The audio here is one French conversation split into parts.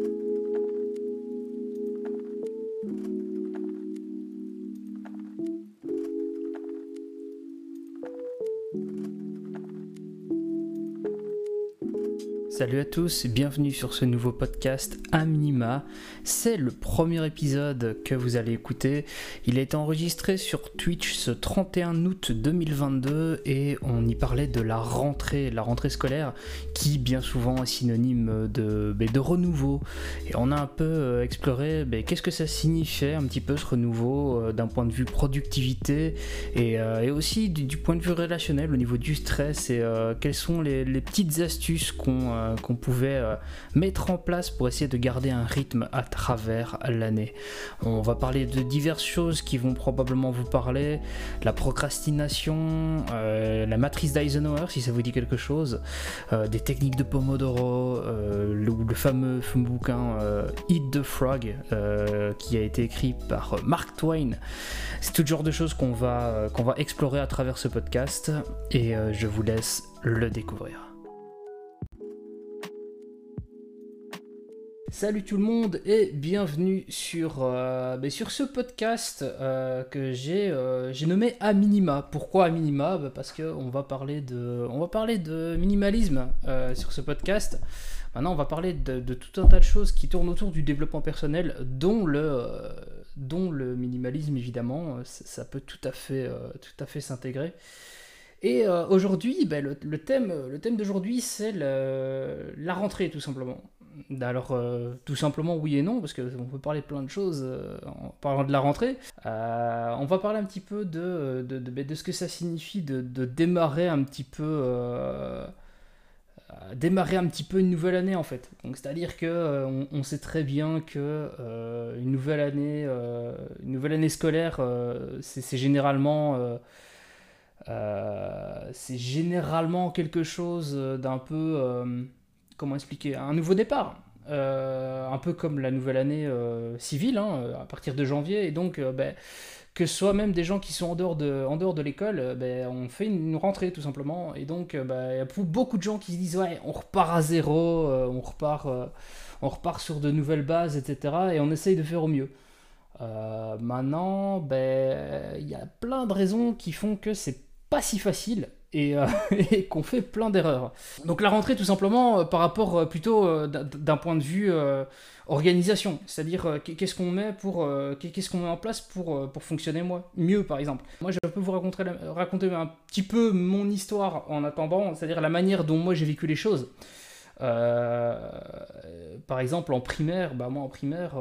thank you Salut à tous et bienvenue sur ce nouveau podcast à minima. C'est le premier épisode que vous allez écouter. Il a été enregistré sur Twitch ce 31 août 2022 et on y parlait de la rentrée, la rentrée scolaire qui bien souvent est synonyme de, ben, de renouveau. Et on a un peu euh, exploré ben, qu'est-ce que ça signifiait un petit peu ce renouveau euh, d'un point de vue productivité et, euh, aussi du, point de vue relationnel au niveau du stress et quelles sont les, les petites astuces qu'on euh, qu'on pouvait euh, mettre en place pour essayer de garder un rythme à travers l'année. On va parler de diverses choses qui vont probablement vous parler, la procrastination, euh, la matrice d'Eisenhower si ça vous dit quelque chose, des techniques de Pomodoro, le, fameux, bouquin Eat the Frog qui a été écrit par Mark Twain. C'est tout genre de choses qu'on va, qu'on va explorer à travers ce podcast et je vous laisse le découvrir. Salut tout le monde et bienvenue sur, euh, ben, sur ce podcast euh, que j'ai euh, j'ai nommé A Minima. Pourquoi A Minima? Ben, Parce qu'on va, parler de, va parler de minimalisme sur ce podcast. Maintenant, on va parler de, tout un tas de choses qui tournent autour du développement personnel, dont le, dont le minimalisme évidemment. Ça, peut tout à fait, fait s'intégrer. Et aujourd'hui, ben, le, thème, le thème d'aujourd'hui, c'est la rentrée tout simplement. Alors, euh, tout simplement oui et non, parce qu'on peut parler de plein de choses euh, en parlant de la rentrée. Euh, on va parler un petit peu de, de, de, ce que ça signifie de, démarrer un petit peu. démarrer un petit peu une nouvelle année en fait. Donc c'est-à-dire que on, sait très bien que une nouvelle année, une nouvelle année scolaire, c'est généralement c'est généralement quelque chose d'un peu comment expliquer Un nouveau départ. Euh, un peu comme la nouvelle année euh, civile, hein, à partir de janvier. Et donc, euh, ben, que ce soit même des gens qui sont en dehors de, l'école, ben, on fait une, rentrée tout simplement. Et donc, ben, il y a beaucoup de gens qui se disent Ouais, on repart à zéro, on, repart, on repart sur de nouvelles bases, etc. Et on essaye de faire au mieux. maintenant, il y a plein de raisons qui font que c'est pas si facile euh, et, qu'on fait plein d'erreurs. Donc la rentrée tout simplement euh, par rapport euh, plutôt d'un point de vue organisation, c'est-à-dire qu'est-ce qu'on met pour qu'est-ce qu'on met en place pour pour fonctionner moi mieux par exemple. Moi je peux vous raconter raconter un petit peu mon histoire en attendant, c'est-à-dire la manière dont moi j'ai vécu les choses. par exemple, en primaire, bah moi en primaire,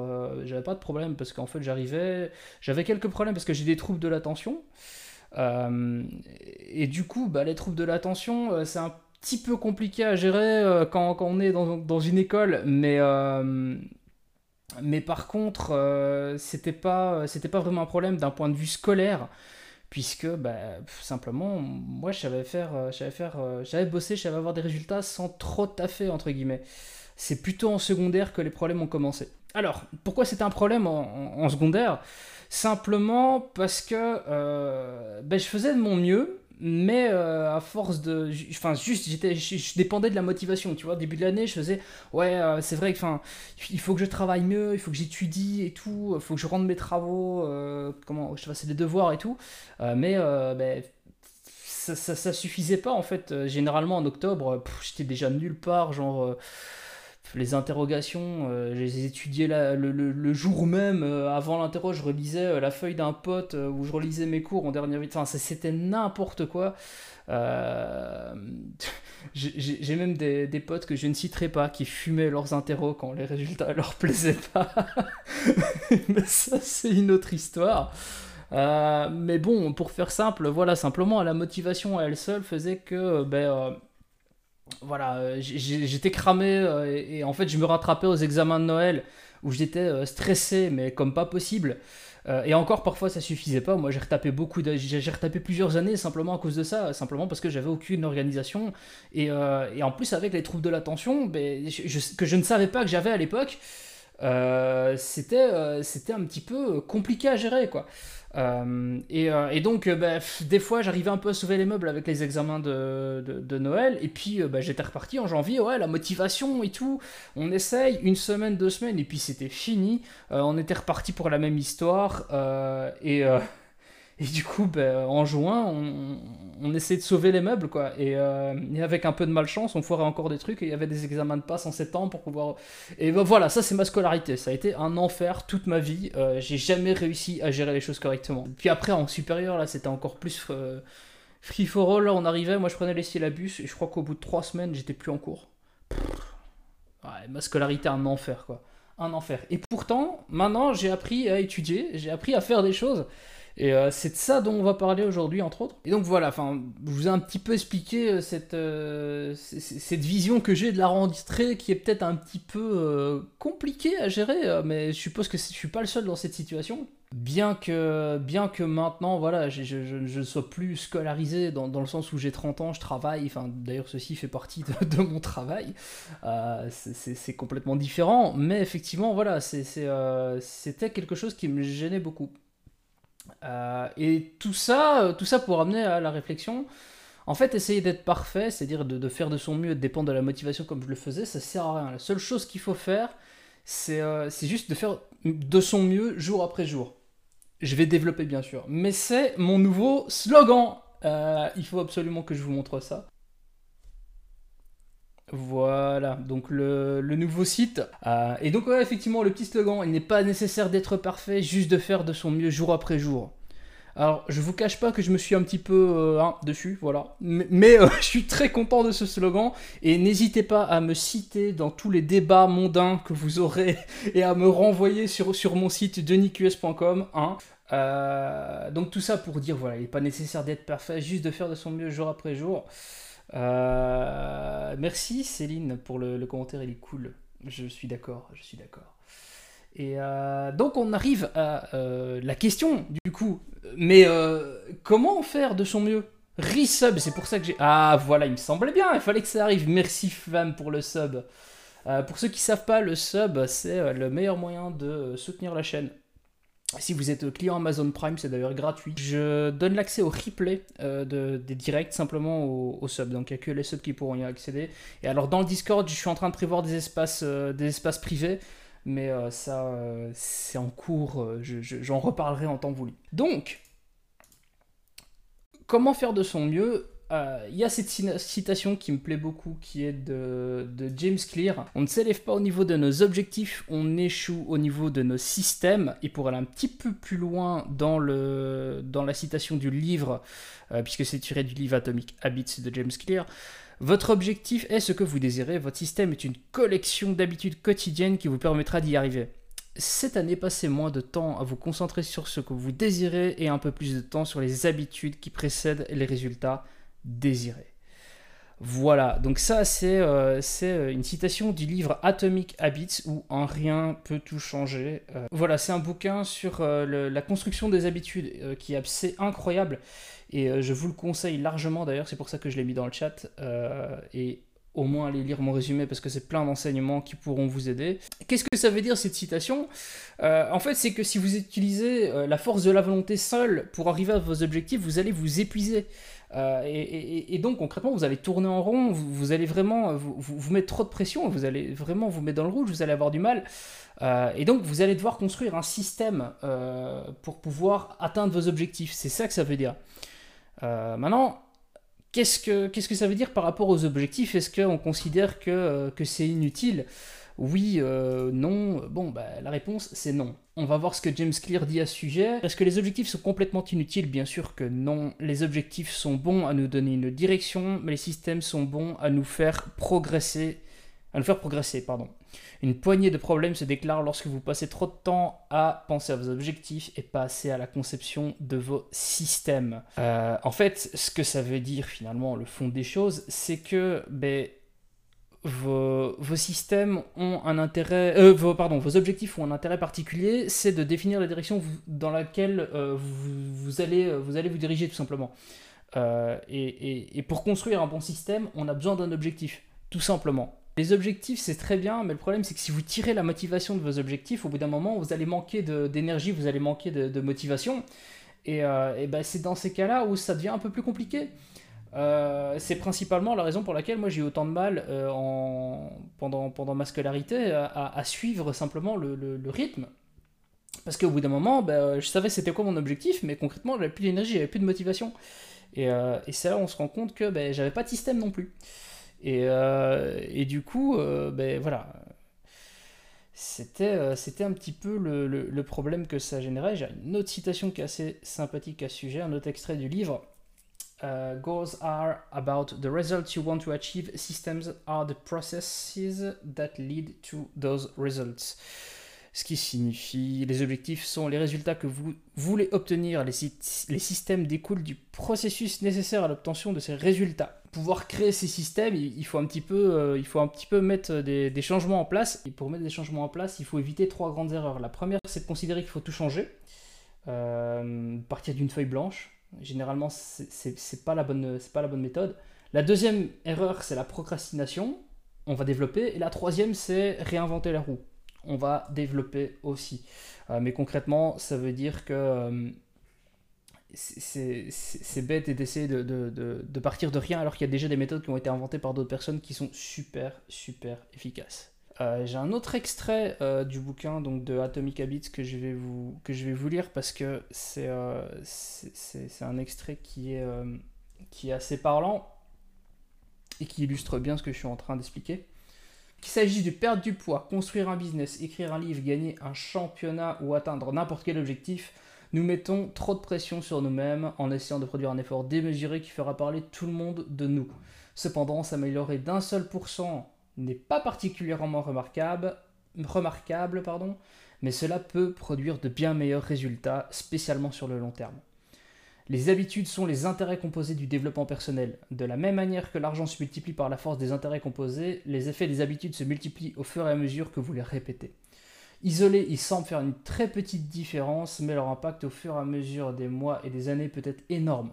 j'avais pas de problème parce qu'en fait j'arrivais, j'avais quelques problèmes parce que j'ai des troubles de l'attention. Euh, et du coup, bah, les troubles de l'attention, euh, c'est un petit peu compliqué à gérer euh, quand, on est dans, une école, mais, mais par contre, c'était pas, pas vraiment un problème d'un point de vue scolaire puisque bah, simplement moi je savais faire j'avais faire j'avais bossé je savais avoir des résultats sans trop taffer entre guillemets. C'est plutôt en secondaire que les problèmes ont commencé. Alors pourquoi c'était un problème en secondaire? Simplement parce que euh, ben, je faisais de mon mieux, mais euh, à force de enfin juste j'étais je, dépendais de la motivation tu vois. Début de l'année je faisais ouais euh, c'est vrai que enfin il faut que je travaille mieux il faut que j'étudie et tout il faut que je rende mes travaux comment je fasse des devoirs et tout. Mais ben, ça, ça, ça, suffisait pas en fait. Généralement en octobre j'étais déjà nulle part genre les interrogations, euh, je les étudiais le, jour même, euh, avant l'interro, je relisais euh, la feuille d'un pote où je relisais mes cours en dernière vitesse. Enfin, c'était n'importe quoi. J'ai même des, potes que je ne citerai pas qui fumaient leurs interros quand les résultats leur plaisaient pas. mais ça, c'est une autre histoire. mais bon, pour faire simple, voilà, simplement la motivation à elle seule faisait que ben, voilà, euh, j'étais cramé euh, et, en fait je me rattrapais aux examens de Noël où j'étais euh, stressé mais comme pas possible. et encore parfois ça suffisait pas. Moi j'ai retapé beaucoup, j'ai retapé plusieurs années simplement à cause de ça, simplement parce que j'avais aucune organisation et, en plus avec les troubles de l'attention, ben, que je ne savais pas que j'avais à l'époque. c'était c'était un petit peu compliqué à gérer, quoi. Euh, et, euh, et, donc, euh, bah, des fois, j'arrivais un peu à sauver les meubles avec les examens de, de, Noël. Et puis, bah, j'étais reparti en janvier. Ouais, la motivation et tout. On essaye une semaine, deux semaines, et puis c'était fini. on était reparti pour la même histoire. et. Et du coup, ben, en juin, on, on, essayait de sauver les meubles, quoi. Euh, et, avec un peu de malchance, on foirait encore des trucs. Et il y avait des examens de passe en septembre pour pouvoir. Et ben, voilà, ça c'est ma scolarité. Ça a été un enfer toute ma vie. Euh, j'ai jamais réussi à gérer les choses correctement. Puis après, en supérieur, là, c'était encore plus euh, free for all. Là, on arrivait, moi je prenais les syllabus. Et je crois qu'au bout de trois semaines, j'étais plus en cours. ouais, ma scolarité, un enfer, quoi. Un enfer. Et pourtant, maintenant, j'ai appris à étudier. J'ai appris à faire des choses. Et euh, c'est de ça dont on va parler aujourd'hui, entre autres. Et donc voilà, je vous ai un petit peu expliqué euh, cette, euh, cette vision que j'ai de la rentrée qui est peut-être un petit peu compliquée à gérer, mais je suppose que je suis pas le seul dans cette situation. Bien que, bien que maintenant, voilà, je ne sois plus scolarisé dans, dans le sens où j'ai 30 ans, je travaille, enfin, d'ailleurs ceci fait partie de, mon travail, c'est complètement différent, mais effectivement, voilà, c'était quelque chose qui me gênait beaucoup. Euh, et tout ça, euh, tout ça pour amener à la réflexion. En fait, essayer d'être parfait, c'est-à-dire de, faire de son mieux, de dépendre de la motivation comme je le faisais, ça sert à rien. La seule chose qu'il faut faire, c'est euh, juste de faire de son mieux jour après jour. Je vais développer bien sûr, mais c'est mon nouveau slogan. il faut absolument que je vous montre ça. Voilà, donc le, nouveau site. Euh, et donc effectivement, le petit slogan, il n'est pas nécessaire d'être parfait, juste de faire de son mieux jour après jour. Alors, je vous cache pas que je me suis un petit peu euh, hein, dessus, voilà. Mais, euh, je suis très content de ce slogan. Et n'hésitez pas à me citer dans tous les débats mondains que vous aurez et à me renvoyer sur, sur mon site denisqs.com. Hein. donc tout ça pour dire, voilà, il n'est pas nécessaire d'être parfait, juste de faire de son mieux jour après jour. Euh, merci Céline pour le, commentaire, il est cool. Je suis d'accord, je suis d'accord. Et euh, donc on arrive à euh, la question du coup. Mais comment faire de son mieux? Resub, c'est pour ça que j'ai. Ah voilà, il me semblait bien, il fallait que ça arrive. Merci femme pour le sub. pour ceux qui savent pas, le sub c'est le meilleur moyen de soutenir la chaîne. Si vous êtes client Amazon Prime, c'est d'ailleurs gratuit. Je donne l'accès au replay euh, des directs simplement aux, subs. Donc il n'y a que les subs qui pourront y accéder. Et alors dans le Discord, je suis en train de prévoir des espaces, euh, privés. Mais euh, ça, c'est en cours. J'en reparlerai en temps voulu. Donc, comment faire de son mieux il euh, y a cette citation qui me plaît beaucoup, qui est de, James Clear. On ne s'élève pas au niveau de nos objectifs, on échoue au niveau de nos systèmes. Et pour aller un petit peu plus loin dans, la citation du livre, euh, puisque c'est tiré du livre Atomic Habits de James Clear, votre objectif est ce que vous désirez, votre système est une collection d'habitudes quotidiennes qui vous permettra d'y arriver. Cette année, passez moins de temps à vous concentrer sur ce que vous désirez et un peu plus de temps sur les habitudes qui précèdent les résultats désiré. Voilà, donc ça c'est euh, euh, une citation du livre Atomic Habits où un rien peut tout changer. Euh, voilà, c'est un bouquin sur la construction des habitudes qui est assez incroyable et je vous le conseille largement d'ailleurs, c'est pour ça que je l'ai mis dans le chat. et au moins aller lire mon résumé parce que c'est plein d'enseignements qui pourront vous aider. Qu'est-ce que ça veut dire cette citation? En fait, c'est que si vous utilisez la force de la volonté seule pour arriver à vos objectifs, vous allez vous épuiser. Euh, et, donc concrètement, vous allez tourner en rond, vous, allez vraiment vous, mettre trop de pression, vous allez vraiment vous mettre dans le rouge, vous allez avoir du mal. Euh, et donc vous allez devoir construire un système euh, pour pouvoir atteindre vos objectifs. C'est ça que ça veut dire. maintenant, qu'est-ce que, qu'est-ce que ça veut dire par rapport aux objectifs? Est-ce qu'on considère que, que c'est inutile? Oui, euh, non. Bon, bah, la réponse, c'est non. On va voir ce que James Clear dit à ce sujet. Est-ce que les objectifs sont complètement inutiles? Bien sûr que non. Les objectifs sont bons à nous donner une direction, mais les systèmes sont bons à nous faire progresser. À nous faire progresser, pardon. Une poignée de problèmes se déclare lorsque vous passez trop de temps à penser à vos objectifs et pas assez à la conception de vos systèmes. Euh, en fait, ce que ça veut dire finalement, le fond des choses, c'est que ben, vos, systèmes ont un intérêt, euh, pardon, vos objectifs ont un intérêt particulier, c'est de définir la direction dans laquelle euh, vous, allez, vous allez vous diriger tout simplement. et, pour construire un bon système, on a besoin d'un objectif, tout simplement. Les objectifs, c'est très bien, mais le problème, c'est que si vous tirez la motivation de vos objectifs, au bout d'un moment, vous allez manquer d'énergie, vous allez manquer de, motivation. Et, euh, ben, c'est dans ces cas-là où ça devient un peu plus compliqué. Euh, c'est principalement la raison pour laquelle moi j'ai eu autant de mal euh, en, pendant, ma scolarité à, suivre simplement le, rythme. Parce qu'au bout d'un moment, ben, je savais c'était quoi mon objectif, mais concrètement, j'avais plus d'énergie, j'avais plus de motivation. Et, et c'est là où on se rend compte que ben, j'avais pas de système non plus. Et, euh, et du coup, euh, ben voilà, c'était, euh, c'était un petit peu le, le, problème que ça générait. J'ai une autre citation qui est assez sympathique à ce sujet, un autre extrait du livre. goals are about the results you want to achieve. Systems are the processes that lead to those results ce qui signifie les objectifs sont les résultats que vous voulez obtenir, les, systèmes découlent du processus nécessaire à l'obtention de ces résultats. Pouvoir créer ces systèmes, il faut un petit peu, euh, il faut un petit peu mettre des, changements en place. Et pour mettre des changements en place, il faut éviter trois grandes erreurs. La première, c'est de considérer qu'il faut tout changer, euh, partir d'une feuille blanche. Généralement, c'est pas pas la bonne méthode. La deuxième erreur, c'est la procrastination. On va développer. Et la troisième, c'est réinventer la roue on va développer aussi. Euh, mais concrètement, ça veut dire que euh, c'est bête d'essayer de, partir de rien alors qu'il y a déjà des méthodes qui ont été inventées par d'autres personnes qui sont super, super efficaces. Euh, j'ai un autre extrait du bouquin donc de Atomic Habits que je vais vous, que je vais vous lire parce que c'est c'est un extrait qui est, qui est assez parlant et qui illustre bien ce que je suis en train d'expliquer. Qu'il s'agisse de perdre du poids, construire un business, écrire un livre, gagner un championnat ou atteindre n'importe quel objectif, nous mettons trop de pression sur nous-mêmes en essayant de produire un effort démesuré qui fera parler tout le monde de nous. Cependant, s'améliorer d'un seul pourcent n'est pas particulièrement remarquable, remarquable pardon, mais cela peut produire de bien meilleurs résultats, spécialement sur le long terme. Les habitudes sont les intérêts composés du développement personnel. De la même manière que l'argent se multiplie par la force des intérêts composés, les effets des habitudes se multiplient au fur et à mesure que vous les répétez. Isolés, ils semblent faire une très petite différence, mais leur impact au fur et à mesure des mois et des années peut être énorme.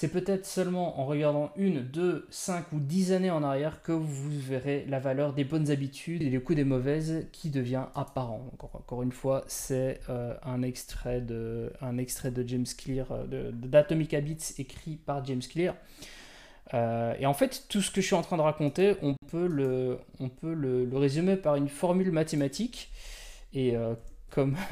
C'est peut-être seulement en regardant une, deux, cinq ou dix années en arrière que vous verrez la valeur des bonnes habitudes et le coût des mauvaises qui devient apparent. Encore, une fois, c'est euh, un, extrait de, James Clear, euh, d'Atomic Habits écrit par James Clear. Euh, et en fait, tout ce que je suis en train de raconter, on peut le, on peut le, résumer par une formule mathématique. Et comme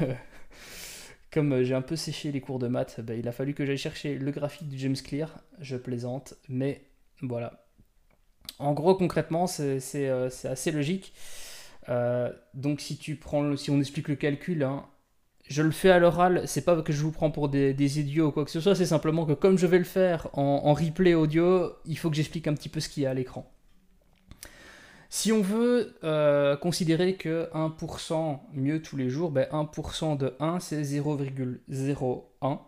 comme euh, j'ai un peu séché les cours de maths, bah, il a fallu que j'aille chercher le graphique de James Clear. Je plaisante, mais voilà. En gros, concrètement, c'est euh, assez logique. Euh, donc, si tu prends, si on explique le calcul, hein, je le fais à l'oral. C'est pas que je vous prends pour des, idiots ou quoi que ce soit. C'est simplement que comme je vais le faire en replay audio, il faut que j'explique un petit peu ce qu'il y a à l'écran. Si on veut euh, considérer que 1% mieux tous les jours, ben 1% de 1 c'est 0,01.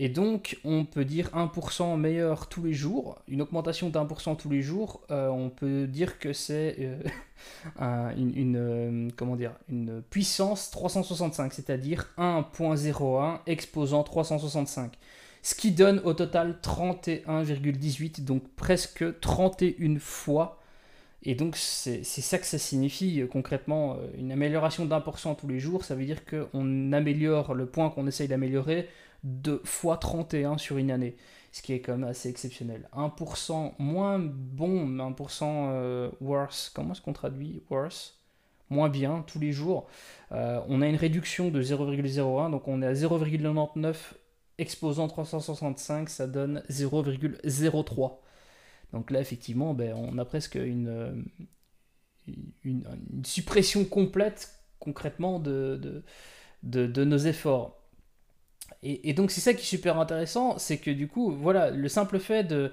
Et donc on peut dire 1% meilleur tous les jours. Une augmentation d'1% tous les jours, euh, on peut dire que c'est euh, une, comment dire, une puissance 365, c'est-à-dire 1.01 exposant 365. Ce qui donne au total 31,18, donc presque 31 fois et donc c'est ça que ça signifie euh, concrètement. Euh, une amélioration d'un pour cent tous les jours, ça veut dire qu'on améliore le point qu'on essaye d'améliorer de fois 31 sur une année. Ce qui est quand même assez exceptionnel. 1% moins bon, 1% euh, worse, comment est-ce qu'on traduit worse? Moins bien tous les jours. on a une réduction de 0,01, donc on est à 0,99 exposant 365, ça donne 0,03. Donc là, effectivement, ben, on a presque une, euh, une, suppression complète, concrètement, de, de, de, nos efforts. Et, donc c'est ça qui est super intéressant, c'est que du coup, voilà, le simple fait de,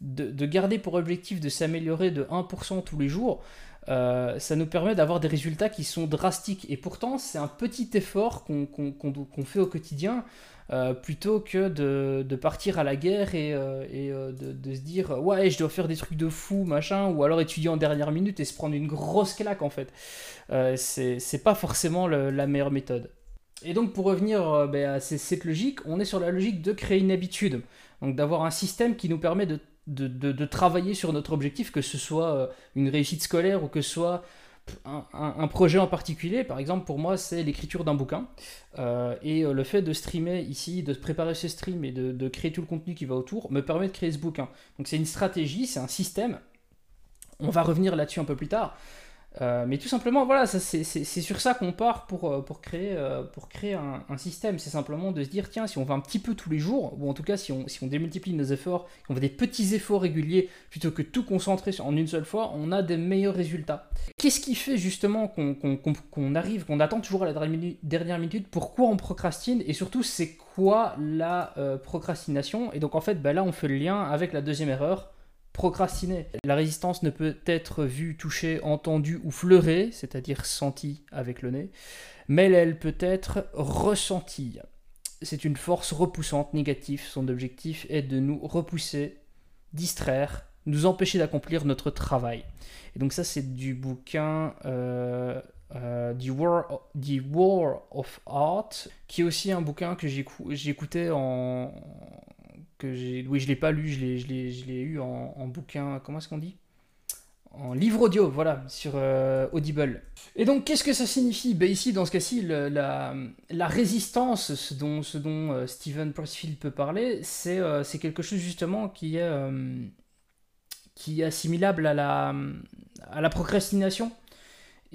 de, garder pour objectif de s'améliorer de 1% tous les jours, euh, ça nous permet d'avoir des résultats qui sont drastiques. Et pourtant, c'est un petit effort qu'on fait au quotidien. Euh, plutôt que de, partir à la guerre et, euh, de, se dire ouais je dois faire des trucs de fou machin ou alors étudier en dernière minute et se prendre une grosse claque en fait. C'est pas forcément la meilleure méthode. Et donc pour revenir ben, à cette logique on est sur la logique de créer une habitude. Donc d'avoir un système qui nous permet de, de, travailler sur notre objectif, que ce soit une réussite scolaire ou que ce soit un, projet en particulier, par exemple pour moi c'est l'écriture d'un bouquin et le fait de streamer ici, de préparer ce stream et de, de, créer tout le contenu qui va autour me permet de créer ce bouquin. Donc c'est une stratégie, c'est un système. On va revenir là-dessus un peu plus tard. Euh, mais tout simplement, voilà, c'est sur ça qu'on part pour, euh, pour créer, euh, pour créer un, système. C'est simplement de se dire, tiens, si on va un petit peu tous les jours, ou en tout cas si on, si on démultiplie nos efforts, qu'on fait des petits efforts réguliers, plutôt que tout concentrer en une seule fois, on a des meilleurs résultats. Qu'est-ce qui fait justement qu'on arrive, qu'on attend toujours à la dernière minute? Pourquoi on procrastine? Et surtout, c'est quoi la procrastination? Et donc en fait, bah, là, on fait le lien avec la deuxième erreur procrastiner. La résistance ne peut être vue, touchée, entendue ou fleurée, c'est-à-dire sentie avec le nez, mais elle peut être ressentie. C'est une force repoussante, négative. Son objectif est de nous repousser, distraire, nous empêcher d'accomplir notre travail. Et donc ça, c'est du bouquin euh, euh, The, War, of Art, qui est aussi un bouquin que j'écoutais en, Oui, je l'ai pas lu, je l'ai, je l'ai, je l'ai eu en, bouquin. Comment est-ce qu'on dit? En livre audio, voilà, sur euh, Audible. Et donc, qu'est-ce que ça signifie? Ben, Ici, dans ce cas-ci, la, résistance, ce dont, ce dont euh, Stephen Pressfield peut parler, c'est, euh, c'est quelque chose justement qui est, assimilable à la, à la procrastination.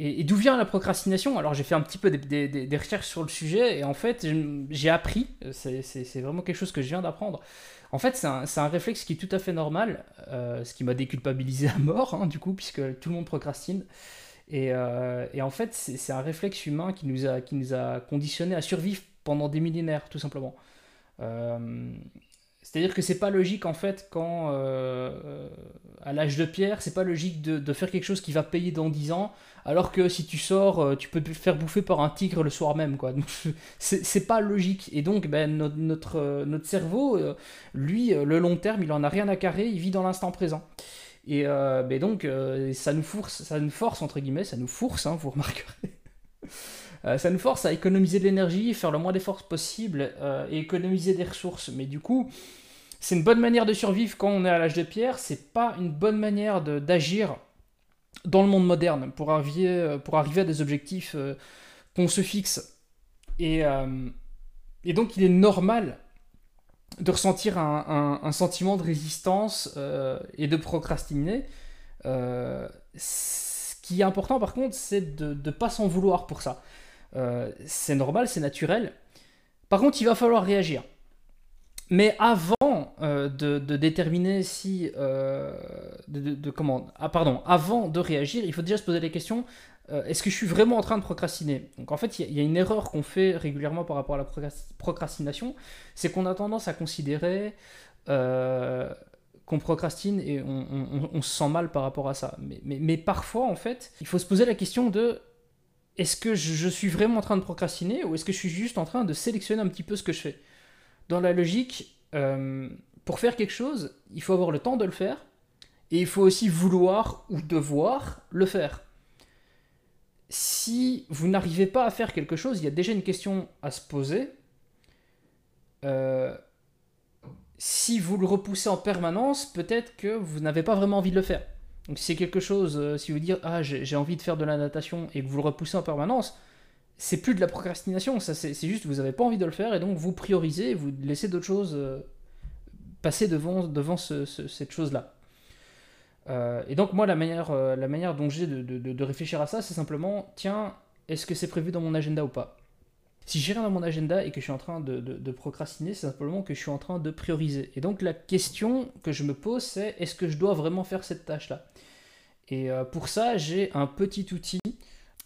Et, d'où vient la procrastination? Alors j'ai fait un petit peu des, recherches sur le sujet et en fait j'ai appris, c'est vraiment quelque chose que je viens d'apprendre. En fait c'est un, réflexe qui est tout à fait normal, euh, ce qui m'a déculpabilisé à mort hein, du coup puisque tout le monde procrastine. Et, euh, en fait c'est un réflexe humain qui nous, a, conditionné à survivre pendant des millénaires tout simplement. Euh, c'est-à-dire que c'est pas logique en fait quand à l'âge de pierre, c'est pas logique de, faire quelque chose qui va payer dans 10 ans alors que si tu sors, euh, tu peux te faire bouffer par un tigre le soir même, quoi. c'est pas logique. Et donc, ben, notre, notre, euh, cerveau, euh, lui, le long terme, il en a rien à carrer, il vit dans l'instant présent. Et ben donc, ça nous force, ça nous force, entre guillemets, ça nous force, hein, vous remarquerez. ça nous force à économiser de l'énergie, faire le moins d'efforts possible et économiser des ressources. Mais du coup, c'est une bonne manière de survivre quand on est à l'âge de pierre, c'est pas une bonne manière d'agir dans le monde moderne pour arriver, euh, à des objectifs euh, qu'on se fixe. Et, euh, donc il est normal de ressentir un, sentiment de résistance et de procrastiner. ce qui est important par contre, c'est de ne pas s'en vouloir pour ça. C'est normal, c'est naturel. Par contre, il va falloir réagir. Mais avant euh, de, déterminer si. Euh, de, comment ah, Pardon, avant de réagir, il faut déjà se poser la question euh, est-ce que je suis vraiment en train de procrastiner? Donc en fait, il y, a une erreur qu'on fait régulièrement par rapport à la procrastination c'est qu'on a tendance à considérer qu'on procrastine et on, se sent mal par rapport à ça. Mais, parfois, en fait, il faut se poser la question de est-ce que je suis vraiment en train de procrastiner ou est-ce que je suis juste en train de sélectionner un petit peu ce que je fais? Dans la logique, euh, pour faire quelque chose, il faut avoir le temps de le faire, et il faut aussi vouloir ou devoir le faire. Si vous n'arrivez pas à faire quelque chose, il y a déjà une question à se poser. Euh, si vous le repoussez en permanence, peut-être que vous n'avez pas vraiment envie de le faire. Donc si c'est quelque chose, euh, si vous dites ah j'ai envie de faire de la natation et que vous le repoussez en permanence, c'est plus de la procrastination, ça c'est juste vous n'avez pas envie de le faire et donc vous priorisez, vous laissez d'autres choses euh, passer devant, devant cette chose-là. Euh, et donc moi la manière, la manière dont j'ai de, réfléchir à ça, c'est simplement, tiens, est-ce que c'est prévu dans mon agenda ou pas? Si j'ai rien dans mon agenda et que je suis en train de, procrastiner, c'est simplement que je suis en train de prioriser. Et donc la question que je me pose, c'est est-ce que je dois vraiment faire cette tâche-là? Et pour ça, j'ai un petit outil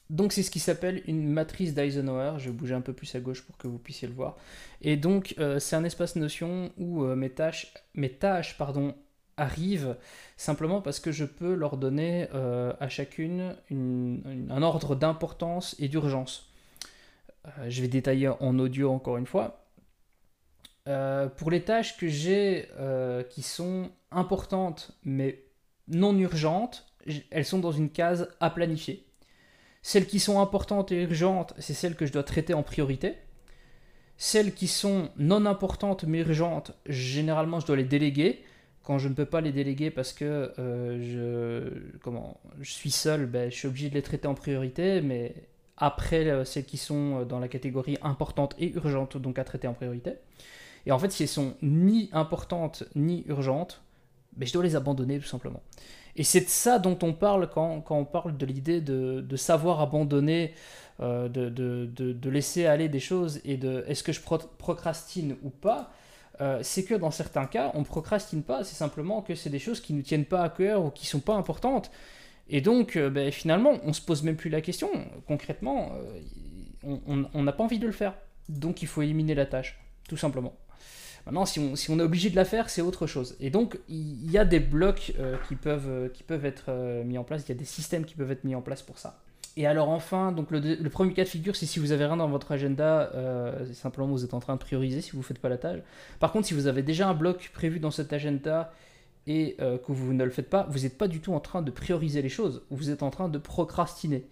donc c'est ce qui s'appelle une matrice d'Eisenhower. Je vais bouger un peu plus à gauche pour que vous puissiez le voir. Et donc euh, c'est un espace notion où euh, mes tâches, mes tâches pardon, arrivent simplement parce que je peux leur donner euh, à chacune un ordre d'importance et d'urgence. Je vais détailler en audio encore une fois. pour les tâches que j'ai qui sont importantes mais non urgentes, elles sont dans une case à planifier. Celles qui sont importantes et urgentes, c'est celles que je dois traiter en priorité. Celles qui sont non importantes mais urgentes, généralement je dois les déléguer. quand je ne peux pas les déléguer parce que je, comment, je suis seul, ben, je suis obligé de les traiter en priorité, mais après celles qui sont dans la catégorie importante et urgente, donc à traiter en priorité. Et en fait, si elles sont ni importantes ni urgentes, ben, je dois les abandonner tout simplement. Et c'est de ça dont on parle quand, quand on parle de l'idée de, de, savoir abandonner, euh, de, de, de, laisser aller des choses et de est-ce que je procrastine ou pas. Euh, c'est que dans certains cas, on ne procrastine pas, c'est simplement que c'est des choses qui ne nous tiennent pas à cœur ou qui sont pas importantes. Et donc, euh, ben, finalement, on ne se pose même plus la question. Concrètement, on n'a pas envie de le faire. Donc, il faut éliminer la tâche, tout simplement. Maintenant, si on, est obligé de la faire, c'est autre chose. Et donc, il y a des blocs euh, qui, peuvent, euh, être euh, mis en place, il y a des systèmes qui peuvent être mis en place pour ça. Et alors enfin, donc le, premier cas de figure, c'est si vous avez rien dans votre agenda, simplement vous êtes en train de prioriser si vous ne faites pas la tâche. Par contre, si vous avez déjà un bloc prévu dans cet agenda et que vous ne le faites pas, vous n'êtes pas du tout en train de prioriser les choses, vous êtes en train de procrastiner.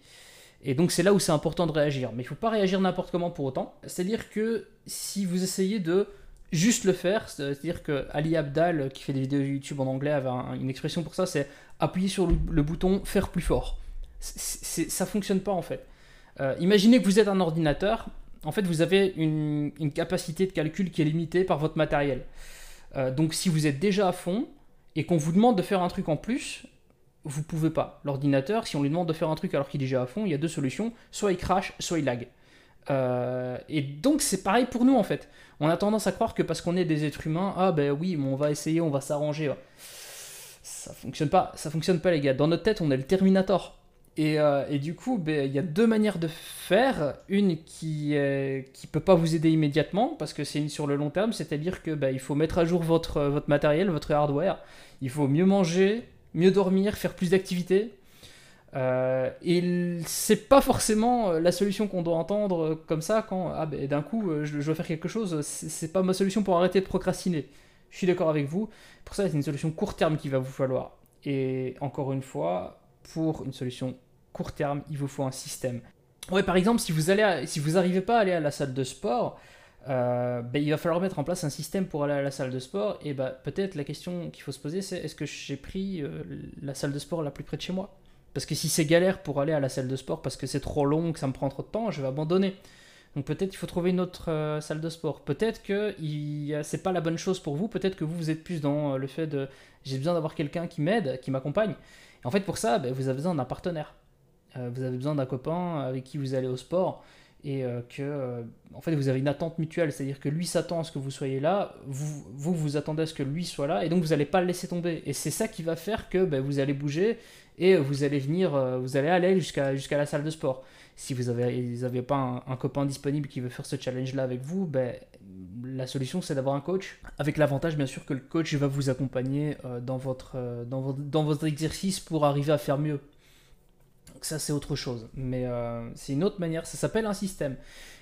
Et donc c'est là où c'est important de réagir. Mais il ne faut pas réagir n'importe comment pour autant. C'est-à-dire que si vous essayez de juste le faire. C'est-à-dire que Ali Abdal, qui fait des vidéos YouTube en anglais, avait une expression pour ça, c'est appuyer sur le, bouton faire plus fort. Ça ça fonctionne pas en fait. Euh, imaginez que vous êtes un ordinateur. En fait, vous avez une, capacité de calcul qui est limitée par votre matériel. Euh, donc, si vous êtes déjà à fond et qu'on vous demande de faire un truc en plus, vous pouvez pas. L'ordinateur, si on lui demande de faire un truc alors qu'il est déjà à fond, il y a deux solutions soit il crash, soit il lag. Euh, et donc c'est pareil pour nous en fait. On a tendance à croire que parce qu'on est des êtres humains, ah ben oui, on va essayer, on va s'arranger. Ça fonctionne pas, ça fonctionne pas les gars. Dans notre tête, on est le Terminator. Et, euh, et du coup, ben, il y a deux manières de faire. Une qui ne qui peut pas vous aider immédiatement parce que c'est une sur le long terme, c'est-à-dire que ben, il faut mettre à jour votre, votre matériel, votre hardware. Il faut mieux manger, mieux dormir, faire plus d'activités. Euh, et c'est pas forcément euh, la solution qu'on doit entendre euh, comme ça quand ah ben, d'un coup je, dois faire quelque chose. C'est pas ma solution pour arrêter de procrastiner. Je suis d'accord avec vous. Pour ça, c'est une solution court terme qu'il va vous falloir. Et encore une fois, pour une solution court terme, il vous faut un système. Ouais, par exemple, si vous allez, si vous n'arrivez pas à aller à la salle de sport, ben, il va falloir mettre en place un système pour aller à la salle de sport. Et ben, peut-être la question qu'il faut se poser, c'est est-ce que j'ai pris la salle de sport la plus près de chez moi? Parce que si c'est galère pour aller à la salle de sport parce que c'est trop long, que ça me prend trop de temps, je vais abandonner. Donc peut-être qu'il faut trouver une autre euh, salle de sport. Peut-être que c'est pas la bonne chose pour vous. Peut-être que vous, vous êtes plus dans euh, le fait de j'ai besoin d'avoir quelqu'un qui m'aide, qui m'accompagne. en fait, pour ça, ben, vous avez besoin d'un partenaire. Euh, vous avez besoin d'un copain avec qui vous allez au sport et que en fait vous avez une attente mutuelle, c'est-à-dire que lui s'attend à ce que vous soyez là, vous, vous attendez à ce que lui soit là, et donc vous n'allez pas le laisser tomber. Et c'est ça qui va faire que ben, vous allez bouger et vous allez venir, euh, vous allez aller jusqu'à la salle de sport. Si vous n'avez pas un, copain disponible qui veut faire ce challenge-là avec vous, ben, la solution c'est d'avoir un coach, avec l'avantage bien sûr que le coach va vous accompagner euh, euh, dans votre exercice pour arriver à faire mieux. Ça c'est autre chose, mais c'est une autre manière, ça s'appelle un système.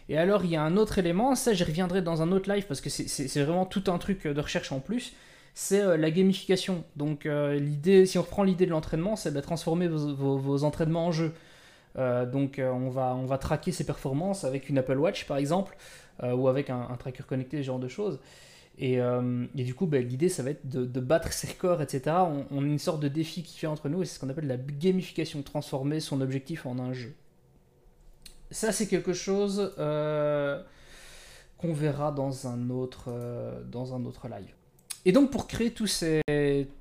Et alors il y a un autre élément, ça j'y reviendrai dans un autre live parce que c'est vraiment tout un truc de recherche en plus, c'est euh, la gamification. Donc euh, l'idée, si on reprend l'idée de l'entraînement, c'est de transformer vos, entraînements en jeu. Euh, donc on, va, on va traquer ses performances avec une Apple Watch par exemple, ou avec un, tracker connecté, ce genre de choses. Et, du coup, ben, l'idée, ça va être de, battre ses records, etc. On, a une sorte de défi qui fait entre nous, et c'est ce qu'on appelle la gamification, transformer son objectif en un jeu. Ça, c'est quelque chose qu'on verra dans un autre, dans un autre live. Et donc pour créer tous ces,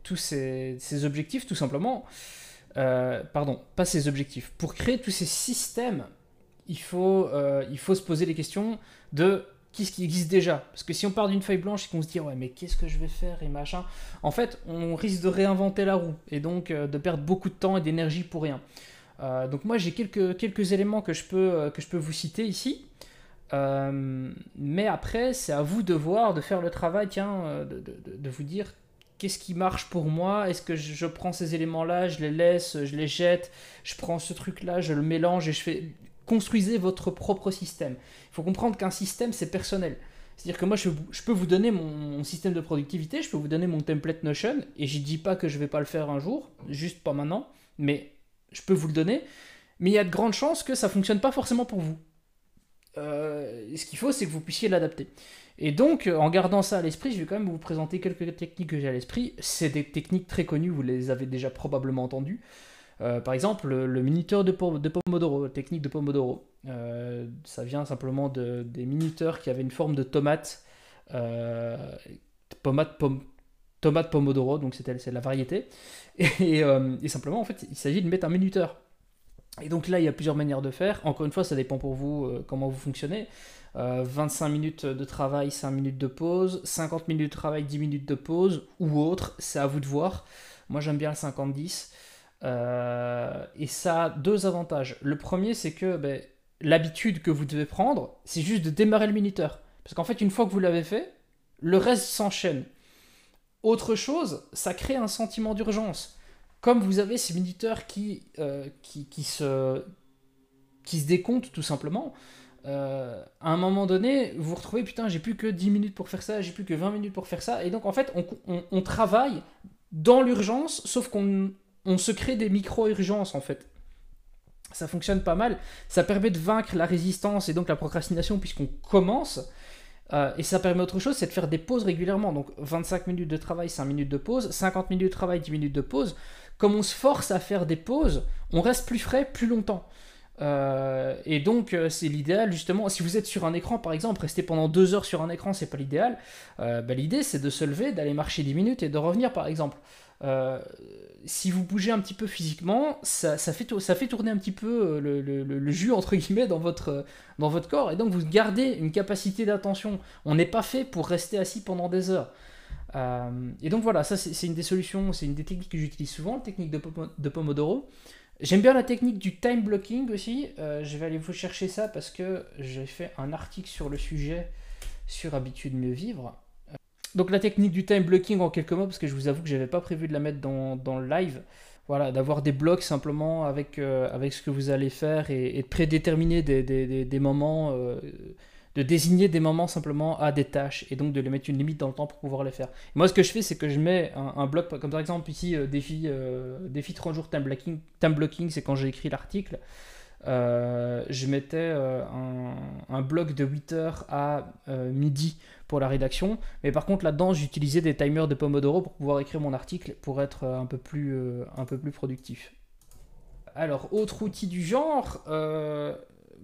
tous ces, objectifs, tout simplement, euh, pardon, pas ces objectifs, pour créer tous ces systèmes, il faut, euh, il faut se poser les questions de qu'est-ce qui existe déjà Parce que si on part d'une feuille blanche et qu'on se dit ouais mais qu'est-ce que je vais faire et machin, en fait on risque de réinventer la roue et donc euh, de perdre beaucoup de temps et d'énergie pour rien. donc moi j'ai quelques, quelques éléments que je, peux, que je peux vous citer ici. Euh, mais après, c'est à vous de voir, de faire le travail, tiens, euh, de, de, de vous dire qu'est-ce qui marche pour moi? Est-ce que je, prends ces éléments-là, je les laisse, je les jette, je prends ce truc-là, je le mélange et je fais. Construisez votre propre système. Il faut comprendre qu'un système, c'est personnel. C'est-à-dire que moi, je, peux vous donner mon, système de productivité, je peux vous donner mon template Notion, et je dis pas que je vais pas le faire un jour, juste pas maintenant, mais je peux vous le donner. Mais il y a de grandes chances que ça fonctionne pas forcément pour vous. ce qu'il faut, c'est que vous puissiez l'adapter. Et donc, en gardant ça à l'esprit, je vais quand même vous présenter quelques techniques que j'ai à l'esprit. C'est des techniques très connues, vous les avez déjà probablement entendues. Par exemple, le, minuteur de, de, Pomodoro, technique de Pomodoro. ça vient simplement de, des minuteurs qui avaient une forme de tomate, tomate, pom, tomate Pomodoro, donc c'est la variété. Euh, et, simplement, en fait, il s'agit de mettre un minuteur. Et donc là, il y a plusieurs manières de faire. Encore une fois, ça dépend pour vous euh, comment vous fonctionnez. 25 euh, minutes de travail, 5 minutes de pause, 50 minutes de travail, 10 minutes de pause, ou autre, c'est à vous de voir. Moi, j'aime bien le 50-10. Et ça a deux avantages. Le premier, c'est que ben, l'habitude que vous devez prendre, c'est juste de démarrer le minuteur. Parce qu'en fait, une fois que vous l'avez fait, le reste s'enchaîne. Autre chose, ça crée un sentiment d'urgence. Comme vous avez ces minuteurs qui, euh, qui, qui, se, qui se décomptent tout simplement, euh, à un moment donné, vous vous retrouvez, putain, j'ai plus que 10 minutes pour faire ça, j'ai plus que 20 minutes pour faire ça. Et donc, en fait, on, travaille dans l'urgence, sauf qu'on on se crée des micro-urgences, en fait. Ça fonctionne pas mal. Ça permet de vaincre la résistance et donc la procrastination, puisqu'on commence. Euh, et ça permet autre chose, c'est de faire des pauses régulièrement. Donc 25 minutes de travail, 5 minutes de pause, 50 minutes de travail, 10 minutes de pause. Comme on se force à faire des pauses, on reste plus frais plus longtemps. Euh, et donc euh, c'est l'idéal justement. Si vous êtes sur un écran par exemple, rester pendant 2 heures sur un écran, c'est pas l'idéal. Bah, l'idée c'est de se lever, d'aller marcher 10 minutes et de revenir par exemple. Euh, si vous bougez un petit peu physiquement, ça, fait, tourner un petit peu euh, le, jus entre guillemets dans votre, euh, dans votre corps et donc vous gardez une capacité d'attention. On n'est pas fait pour rester assis pendant des heures. et donc voilà, ça c'est une des solutions, c'est une des techniques que j'utilise souvent, la technique de Pomodoro. J'aime bien la technique du time blocking aussi. je vais aller vous chercher ça parce que j'ai fait un article sur le sujet sur Habitude mieux vivre. Donc la technique du time blocking en quelques mots, parce que je vous avoue que j'avais pas prévu de la mettre dans, dans le live. Voilà, d'avoir des blocs simplement avec, euh, avec ce que vous allez faire et, de prédéterminer des, des, des, moments, euh, de désigner des moments simplement à des tâches et donc de les mettre une limite dans le temps pour pouvoir les faire. moi, ce que je fais, c'est que je mets un, bloc, comme par exemple ici, euh, défi, défi 30 jours time blocking, time blocking c'est quand j'ai écrit l'article. Je mettais un, un, bloc de 8 heures à midi pour la rédaction. Mais par contre, là-dedans, j'utilisais des timers de Pomodoro pour pouvoir écrire mon article pour être euh, un peu plus, euh, un peu plus productif. Alors, autre outil du genre, euh,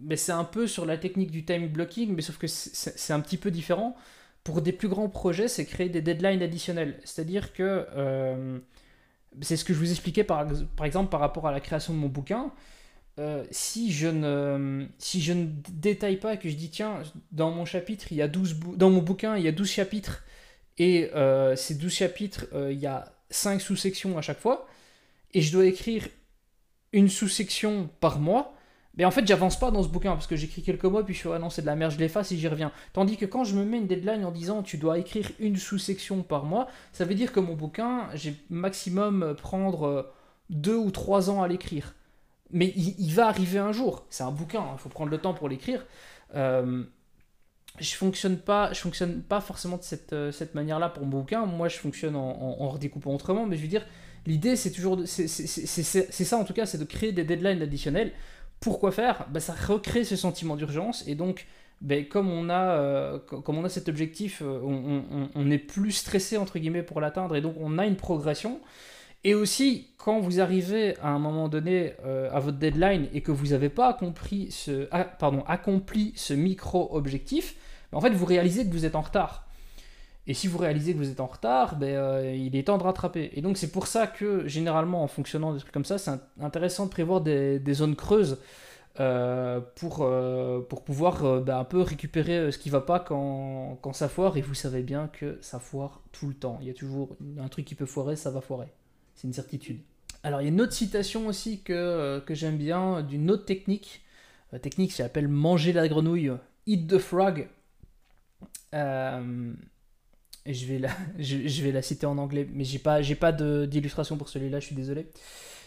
mais c'est un peu sur la technique du time blocking, mais sauf que c'est un petit peu différent. Pour des plus grands projets, c'est créer des deadlines additionnels. C'est-à-dire que c'est ce que je vous expliquais par, par exemple par rapport à la création de mon bouquin. Euh, si, je ne, si je ne détaille pas et que je dis, tiens, dans mon chapitre, il y a 12 dans mon bouquin, il y a 12 chapitres, et euh, ces 12 chapitres, euh, il y a 5 sous-sections à chaque fois, et je dois écrire une sous-section par mois, mais en fait, j'avance pas dans ce bouquin, parce que j'écris quelques mois, puis je suis, ah non, c'est de la merde, je l'efface et j'y reviens. Tandis que quand je me mets une deadline en disant, tu dois écrire une sous-section par mois, ça veut dire que mon bouquin, j'ai maximum prendre 2 ou 3 ans à l'écrire mais il, va arriver un jour. C'est un bouquin, il hein, faut prendre le temps pour l'écrire. Euh, je fonctionne pas, je fonctionne pas forcément de cette, euh, manière-là pour mon bouquin. Moi, je fonctionne en, redécoupant autrement, mais je veux dire, l'idée, c'est toujours, c'est ça en tout cas, c'est de créer des deadlines additionnels. Pourquoi faire? Bah, Ça recrée ce sentiment d'urgence, et donc, ben, comme, on a, euh, comme on a cet objectif, on, on, on, est plus stressé, entre guillemets, pour l'atteindre, et donc on a une progression. Et aussi, quand vous arrivez à un moment donné euh, à votre deadline et que vous n'avez pas accompli ce, ah, pardon, accompli ce micro-objectif, ben, en fait, vous réalisez que vous êtes en retard. Et si vous réalisez que vous êtes en retard, ben, euh, il est temps de rattraper. Et donc c'est pour ça que généralement en fonctionnant des trucs comme ça, c'est intéressant de prévoir des, zones creuses euh, pour, pour pouvoir ben, un peu récupérer ce qui va pas quand, quand ça foire. Et vous savez bien que ça foire tout le temps. Il y a toujours un truc qui peut foirer, ça va foirer c'est une certitude. Alors il y a une autre citation aussi que, euh, que j'aime bien d'une autre technique, la technique qui s'appelle manger la grenouille, eat the frog. Euh, je, vais la, je, vais la citer en anglais, mais j'ai pas, j'ai pas d'illustration pour celui-là, je suis désolé.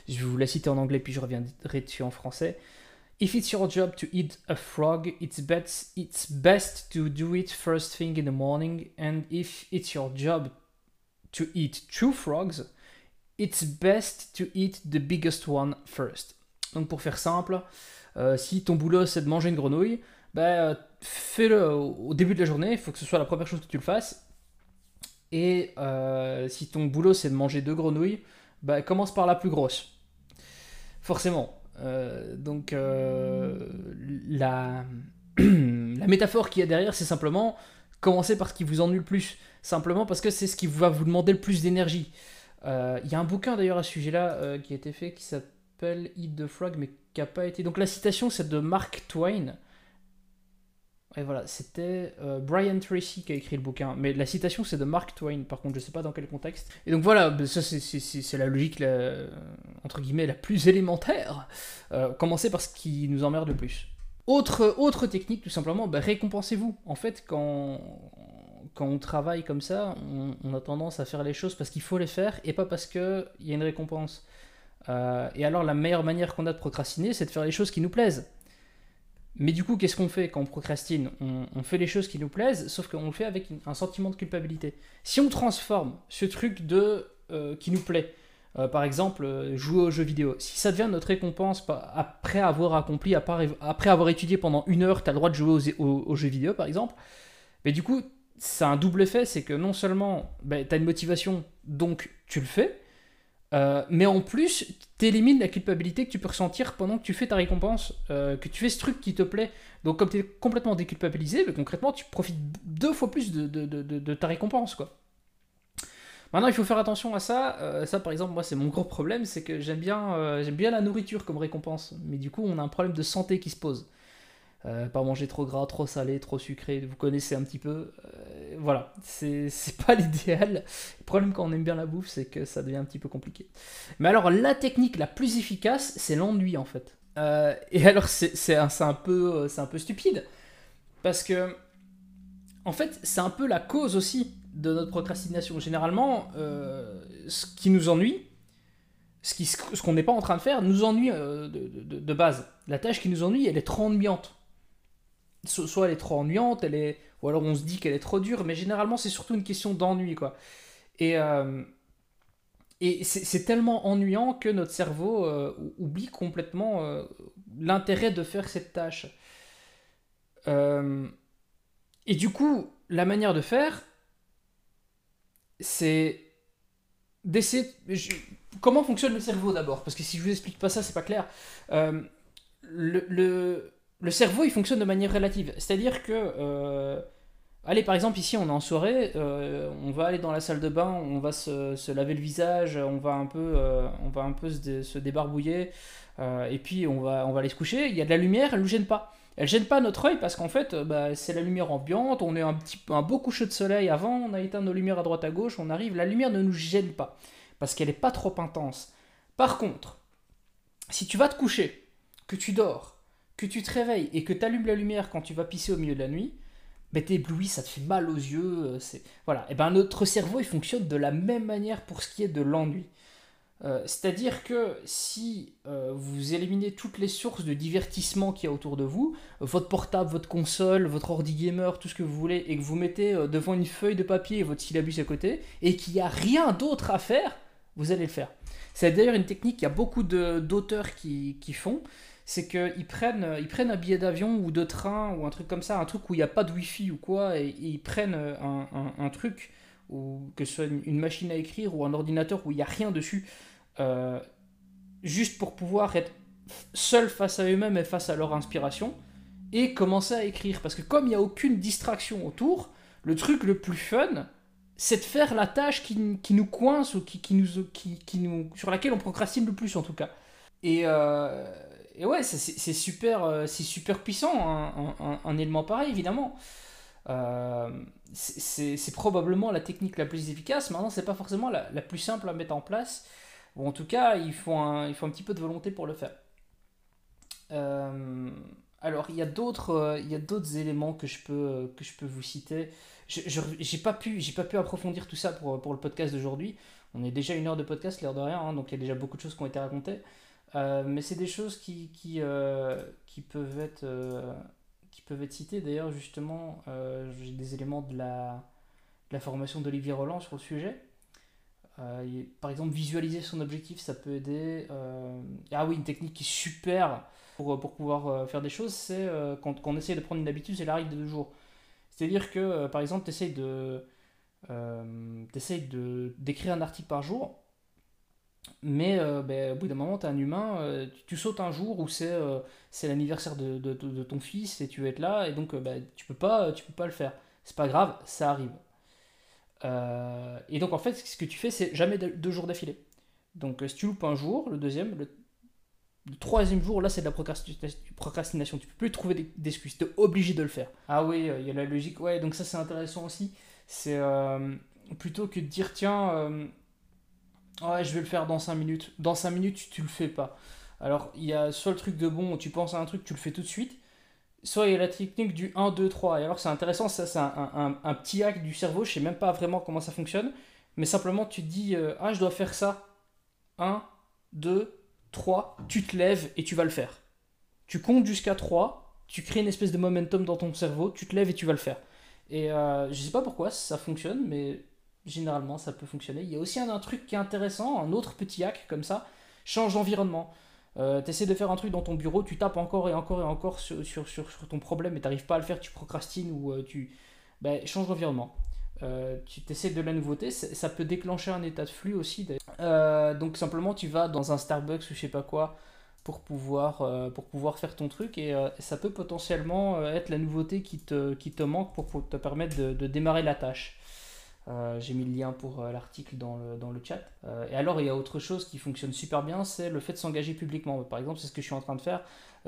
Je vais vous la citer en anglais, puis je reviendrai dessus en français. If it's your job to eat a frog, it's best, it's best to do it first thing in the morning. And if it's your job to eat two frogs, It's best to eat the biggest one first. Donc pour faire simple, euh, si ton boulot c'est de manger une grenouille, bah, fais-le au début de la journée, il faut que ce soit la première chose que tu le fasses. Et si ton boulot c'est de manger deux grenouilles, bah, commence par la plus grosse. Forcément. donc la, la métaphore qu'il y a derrière, c'est simplement commencer par ce qui vous ennuie le plus. Simplement parce que c'est ce qui va vous demander le plus d'énergie. Il y a un bouquin d'ailleurs à ce sujet-là qui a été fait qui s'appelle Eat the Frog, mais qui n'a pas été. Donc la citation, c'est de Mark Twain. Et voilà, c'était euh, Brian Tracy qui a écrit le bouquin. Mais la citation, c'est de Mark Twain, par contre, je sais pas dans quel contexte. Et donc voilà, bah, ça c'est la logique, entre guillemets, la plus élémentaire. Euh, commencez par ce qui nous emmerde le plus. Autre, autre technique, tout simplement, bah, récompensez-vous. En fait, quand, quand on travaille comme ça, on, a tendance à faire les choses parce qu'il faut les faire et pas parce qu'il y a une récompense. Euh, et alors, la meilleure manière qu'on a de procrastiner, c'est de faire les choses qui nous plaisent. Mais du coup, qu'est-ce qu'on fait quand on procrastine? On, fait les choses qui nous plaisent, sauf qu'on le fait avec un sentiment de culpabilité. Si on transforme ce truc de euh, qui nous plaît, euh, par exemple, jouer aux jeux vidéo, si ça devient notre récompense après avoir accompli, après avoir étudié pendant une heure, tu as le droit de jouer aux, jeux vidéo, par exemple, mais du coup, ça a un double effet, c'est que non seulement ben, tu as une motivation, donc tu le fais, euh, mais en plus, tu élimines la culpabilité que tu peux ressentir pendant que tu fais ta récompense, euh, que tu fais ce truc qui te plaît. Donc comme tu es complètement déculpabilisé, mais concrètement, tu profites deux fois plus de ta récompense. quoi. Maintenant, il faut faire attention à ça. Euh, ça, par exemple, moi, c'est mon gros problème, c'est que j'aime bien, j'aime bien la nourriture comme récompense. Mais du coup, on a un problème de santé qui se pose. Pas manger trop gras, trop salé, trop sucré, vous connaissez un petit peu voilà, c'est pas l'idéal. Le problème quand on aime bien la bouffe, c'est que ça devient un petit peu compliqué. Mais alors, la technique la plus efficace, c'est l'ennui en fait. Euh, et alors, c'est un, un, peu, un peu stupide. Parce que, en fait, c'est un peu la cause aussi de notre procrastination. Généralement, euh, ce qui nous ennuie, ce qu'on n'est pas en train de faire, nous ennuie euh, de, de, base. La tâche qui nous ennuie, elle est trop ennuyante. Soit elle est trop ennuyante, elle est ou alors on se dit qu'elle est trop dure, mais généralement c'est surtout une question d'ennui, quoi. Et, euh, et c'est tellement ennuyant que notre cerveau euh, oublie complètement euh, l'intérêt de faire cette tâche. et du coup, la manière de faire, c'est d'essayer... Comment fonctionne le cerveau d'abord? Parce que si je vous explique pas ça, c'est pas clair. le le cerveau, il fonctionne de manière relative. C'est-à-dire que, euh, allez, par exemple, ici, on est en soirée, euh, on va aller dans la salle de bain, on va se, laver le visage, on va un peu, euh, on va un peu se, débarbouiller, et puis on va, on va aller se coucher. Il y a de la lumière, elle ne nous gêne pas. Elle gêne pas notre œil parce qu'en fait, bah, c'est la lumière ambiante, on est un, petit, un beau coucher de soleil avant, on a éteint nos lumières à droite à gauche, on arrive, la lumière ne nous gêne pas, parce qu'elle n'est pas trop intense. Par contre, si tu vas te coucher, que tu dors, que tu te réveilles et que tu allumes la lumière quand tu vas pisser au milieu de la nuit, ben t'es ébloui, ça te fait mal aux yeux. Euh, c'est voilà. Et ben notre cerveau il fonctionne de la même manière pour ce qui est de l'ennui. Euh, c'est-à-dire que si euh, vous éliminez toutes les sources de divertissement qu'il y a autour de vous, votre portable, votre console, votre ordi gamer, tout ce que vous voulez, et que vous mettez devant une feuille de papier votre syllabus à côté, et qu'il n'y a rien d'autre à faire, vous allez le faire. C'est d'ailleurs une technique qu'il y a beaucoup d'auteurs qui, qui, font c'est qu'ils prennent, ils prennent un billet d'avion ou de train ou un truc comme ça, un truc où il n'y a pas de wifi ou quoi, et, ils prennent un, truc, ou que ce soit une, machine à écrire ou un ordinateur où il n'y a rien dessus, euh, juste pour pouvoir être seul face à eux-mêmes et face à leur inspiration, et commencer à écrire. Parce que comme il n'y a aucune distraction autour, le truc le plus fun, c'est de faire la tâche qui, nous coince ou qui, nous, qui, nous, sur laquelle on procrastine le plus en tout cas. Et, euh, et ouais, c'est super, euh, c'est super puissant, un, élément pareil, évidemment. Euh, c'est probablement la technique la plus efficace. Maintenant, c'est pas forcément la, plus simple à mettre en place. Ou en tout cas, il faut un, il faut un petit peu de volonté pour le faire. Euh, alors, il y a d'autres, éléments que je peux, que je peux vous citer. Je j'ai pas pu, pas pu approfondir tout ça pour, pour le podcast d'aujourd'hui. On est déjà une heure de podcast, l'air de rien, hein, donc il y a déjà beaucoup de choses qui ont été racontées. Euh, mais c'est des choses qui, qui, euh, qui, peuvent être, euh, qui peuvent être citées. D'ailleurs, justement, j'ai des éléments de la, de la formation d'Olivier Roland sur le sujet. par exemple, visualiser son objectif, ça peut aider. ah oui, une technique qui est super pour, pour pouvoir faire des choses, c'est quand, quand, on essaie de prendre une habitude, c'est la règle de deux jours. C'est-à-dire que, par exemple, tu essayes de d'écrire un article par jour, mais euh, ben, au bout d'un moment, tu es un humain, euh, tu, sautes un jour où c'est, euh, l'anniversaire de, de, ton fils et tu veux être là, et donc ben, tu peux pas tu peux pas le faire. C'est pas grave, ça arrive. et donc en fait, ce que tu fais, c'est jamais deux jours d'affilée. Donc si tu loupes un jour, le deuxième, le, troisième jour, là c'est de la procrastination. Tu peux plus trouver d'excuses, tu es obligé de le faire. Ah oui, il y a la logique, ouais, donc ça c'est intéressant aussi. C'est euh, plutôt que de dire tiens, euh, ouais, je vais le faire dans 5 minutes. Dans 5 minutes, tu, tu le fais pas. Alors, il y a soit le truc de bon, tu penses à un truc, tu le fais tout de suite. Soit il y a la technique du 1, 2, 3. Et alors, c'est intéressant, ça, c'est un, petit hack du cerveau. Je sais même pas vraiment comment ça fonctionne. Mais simplement, tu te dis, euh, ah, je dois faire ça. 1, 2, 3. Tu te lèves et tu vas le faire. Tu comptes jusqu'à 3. Tu crées une espèce de momentum dans ton cerveau. Tu te lèves et tu vas le faire. Et euh, je sais pas pourquoi ça fonctionne, mais généralement ça peut fonctionner. Il y a aussi un, truc qui est intéressant, un autre petit hack comme ça, change d'environnement. Euh, tu de faire un truc dans ton bureau, tu tapes encore et encore et encore sur, sur, sur, ton problème et t'arrives pas à le faire, tu procrastines ou euh, tu... Ben, change d'environnement. Euh, tu essaies de la nouveauté, ça peut déclencher un état de flux aussi. donc simplement tu vas dans un Starbucks ou je sais pas quoi, pour pouvoir, euh, pour pouvoir faire ton truc et euh, ça peut potentiellement euh, être la nouveauté qui te, qui te manque pour, te permettre de, démarrer la tâche. J'ai mis le lien pour l'article dans le, dans le chat. et alors il y a autre chose qui fonctionne super bien, c'est le fait de s'engager publiquement. Par exemple, c'est ce que je suis en train de faire.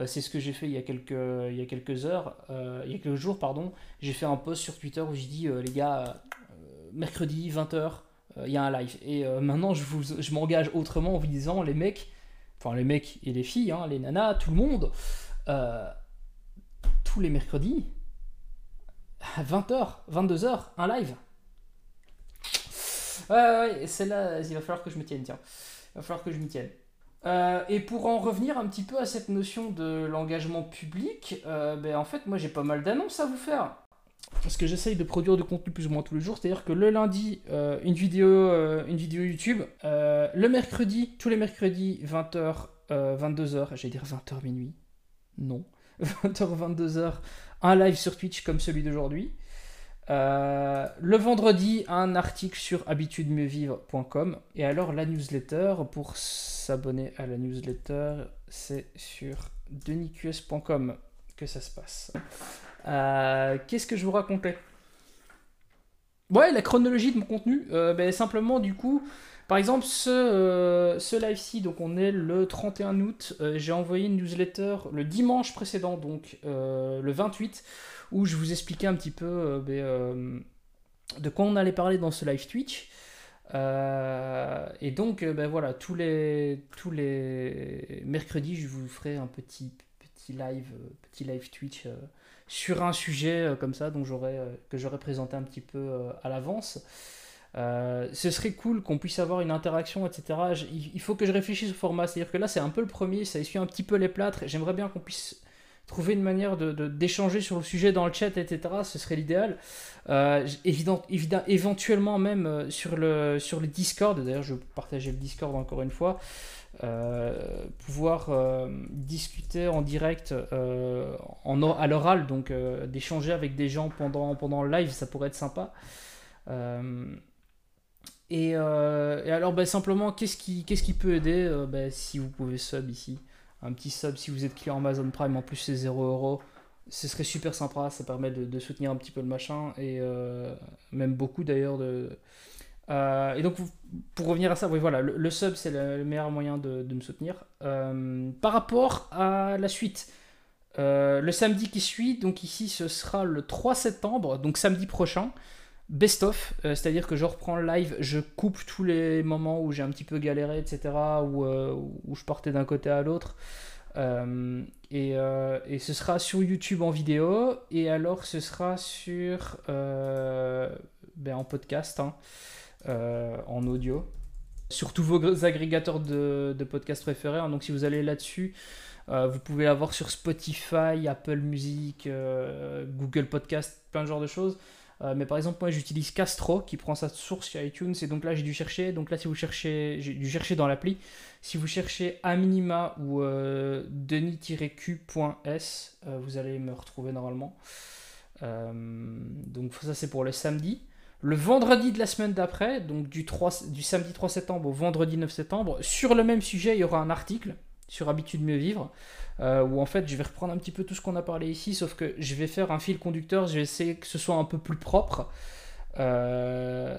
c'est ce que j'ai fait il y a quelques, il y a quelques heures, il y a quelques jours, pardon. J'ai fait un post sur Twitter où j'ai dit, les gars, mercredi 20h, il y a un live. Et maintenant, je, je m'engage autrement en vous disant, les mecs, enfin les mecs et les filles, hein, les nanas, tout le monde, euh, tous les mercredis, à 20h, 22h, un live. Ouais, ouais, c'est là, il va falloir que je me tienne, tiens. Il va falloir que je m'y tienne. Euh, et pour en revenir un petit peu à cette notion de l'engagement public, euh, ben en fait, moi j'ai pas mal d'annonces à vous faire parce que j'essaye de produire du contenu plus ou moins tous les jours. C'est-à-dire que le lundi, euh, une, vidéo, une vidéo YouTube. Le mercredi, tous les mercredis, 20h, 22h, j'allais dire 20h minuit. Non. 20h, 22h, un live sur Twitch comme celui d'aujourd'hui. Le vendredi, un article sur habitudemieuxvivre.com. Et alors, la newsletter, pour s'abonner à la newsletter, c'est sur denisqs.com que ça se passe. Euh, qu'est-ce que je vous racontais? Ouais, la chronologie de mon contenu. Euh, ben, simplement, du coup, par exemple, ce, euh, ce live-ci, donc on est le 31 août, j'ai envoyé une newsletter le dimanche précédent, donc le 28, où je vous expliquais un petit peu ben, de quoi on allait parler dans ce live Twitch. et donc, ben voilà, tous les, tous les mercredis, je vous ferai un petit, petit live, petit live Twitch sur un sujet euh, comme ça dont j'aurais, euh, que j'aurais présenté un petit peu euh, à l'avance. ce serait cool qu'on puisse avoir une interaction, etc. il faut que je réfléchisse au format. C'est-à-dire que là, c'est un peu le premier, ça essuie un petit peu les plâtres. J'aimerais bien qu'on puisse trouver une manière de, d'échanger sur le sujet dans le chat, etc. Ce serait l'idéal. évident, éventuellement même sur le, sur le Discord. D'ailleurs, je vais partager le Discord encore une fois. Euh, pouvoir euh, discuter en direct euh, en, à l'oral, donc d'échanger avec des gens pendant, pendant le live, ça pourrait être sympa. Et, alors, bah, simplement, qu'est-ce qui, qui peut aider bah, Si vous pouvez sub ici, un petit sub si vous êtes client Amazon Prime, en plus c'est 0 euros, ce serait super sympa, ça permet de, soutenir un petit peu le machin, et même beaucoup d'ailleurs de, euh, et donc, pour revenir à ça, oui, voilà, le, sub, c'est le, meilleur moyen de, me soutenir. Euh, par rapport à la suite, euh, le samedi qui suit, donc ici, ce sera le 3 septembre, donc samedi prochain, best of, c'est-à-dire que je reprends le live, je coupe tous les moments où j'ai un petit peu galéré, etc., où, où je partais d'un côté à l'autre. Et, et, ce sera sur YouTube en vidéo, et alors ce sera sur ben, en podcast. Hein. Euh, en audio sur tous vos agrégateurs de, podcasts préférés. Hein. Donc si vous allez là-dessus, euh, vous pouvez l'avoir sur Spotify, Apple Music, euh, Google Podcast, plein de genres de choses. Mais par exemple, moi j'utilise Castro qui prend sa source chez iTunes. Et donc là, j'ai dû chercher. Donc là, si vous cherchez, j'ai dû chercher dans l'appli. Si vous cherchez à minima ou denis-q.s, vous allez me retrouver normalement. donc ça, c'est pour le samedi. Le vendredi de la semaine d'après, donc du, 3, du samedi 3 septembre au vendredi 9 septembre, sur le même sujet, il y aura un article sur Habitude mieux vivre, euh, où en fait je vais reprendre un petit peu tout ce qu'on a parlé ici, sauf que je vais faire un fil conducteur, je vais essayer que ce soit un peu plus propre. Euh,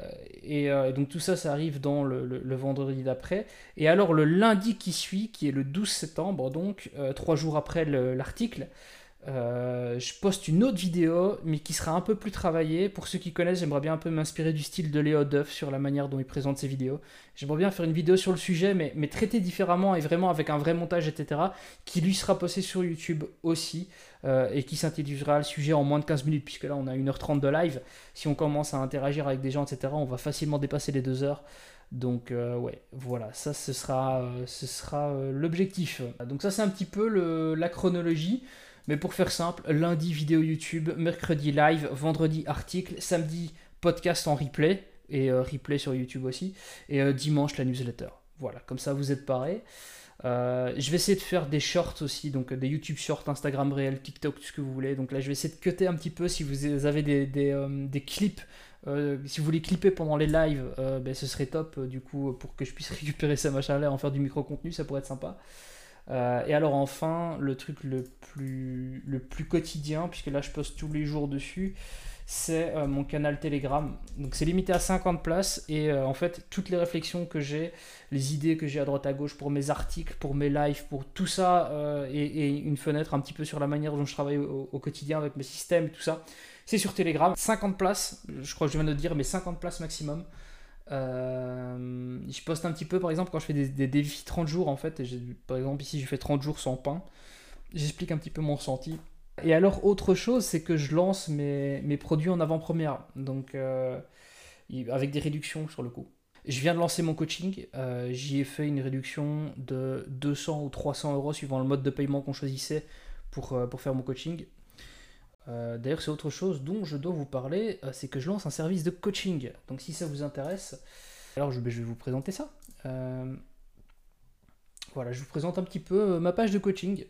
euh, et, donc tout ça, ça arrive dans le, vendredi d'après. Et alors le lundi qui suit, qui est le 12 septembre, donc trois jours après l'article, euh, je poste une autre vidéo, mais qui sera un peu plus travaillée. Pour ceux qui connaissent, j'aimerais bien un peu m'inspirer du style de Léo Duff sur la manière dont il présente ses vidéos. J'aimerais bien faire une vidéo sur le sujet, mais, mais traiter différemment et vraiment avec un vrai montage, etc., qui lui sera posté sur YouTube aussi, euh, et qui synthétisera le sujet en moins de 15 minutes, puisque là on a 1h30 de live. Si on commence à interagir avec des gens, etc., on va facilement dépasser les 2 heures. Donc euh, ouais, voilà, ça ce sera, ce sera l'objectif. Donc ça c'est un petit peu la chronologie. Mais pour faire simple, lundi vidéo YouTube, mercredi live, vendredi article, samedi podcast en replay et euh, replay sur YouTube aussi, et euh, dimanche la newsletter. Voilà, comme ça vous êtes parés. Euh, je vais essayer de faire des shorts aussi, donc des YouTube shorts, Instagram réel, TikTok, tout ce que vous voulez. Donc là, je vais essayer de cutter un petit peu si vous avez des, clips. si vous voulez clipper pendant les lives, ben, ce serait top du coup pour que je puisse récupérer ça machin-là, en faire du micro-contenu, ça pourrait être sympa. Euh, et alors enfin, le truc le plus, le plus quotidien, puisque là je poste tous les jours dessus, c'est euh, mon canal Telegram. Donc c'est limité à 50 places et euh, en fait toutes les réflexions que j'ai, les idées que j'ai à droite à gauche pour mes articles, pour mes lives, pour tout ça et, une fenêtre un petit peu sur la manière dont je travaille au, quotidien avec mes systèmes tout ça, c'est sur Telegram. 50 places, je crois que je viens de dire, mais 50 places maximum. Euh, je poste un petit peu, par exemple, quand je fais des, défis 30 jours, en fait, par exemple, ici, je fais 30 jours sans pain. J'explique un petit peu mon ressenti. Et alors, autre chose, c'est que je lance mes, produits en avant-première, donc euh, avec des réductions sur le coup. Je viens de lancer mon coaching, euh, j'y ai fait une réduction de 200 ou 300 euros suivant le mode de paiement qu'on choisissait pour, pour faire mon coaching. Euh, d'ailleurs, c'est autre chose dont je dois vous parler, euh, c'est que je lance un service de coaching. Donc si ça vous intéresse, alors je, ben, vais vous présenter ça. Euh, voilà, je vous présente un petit peu ma page de coaching.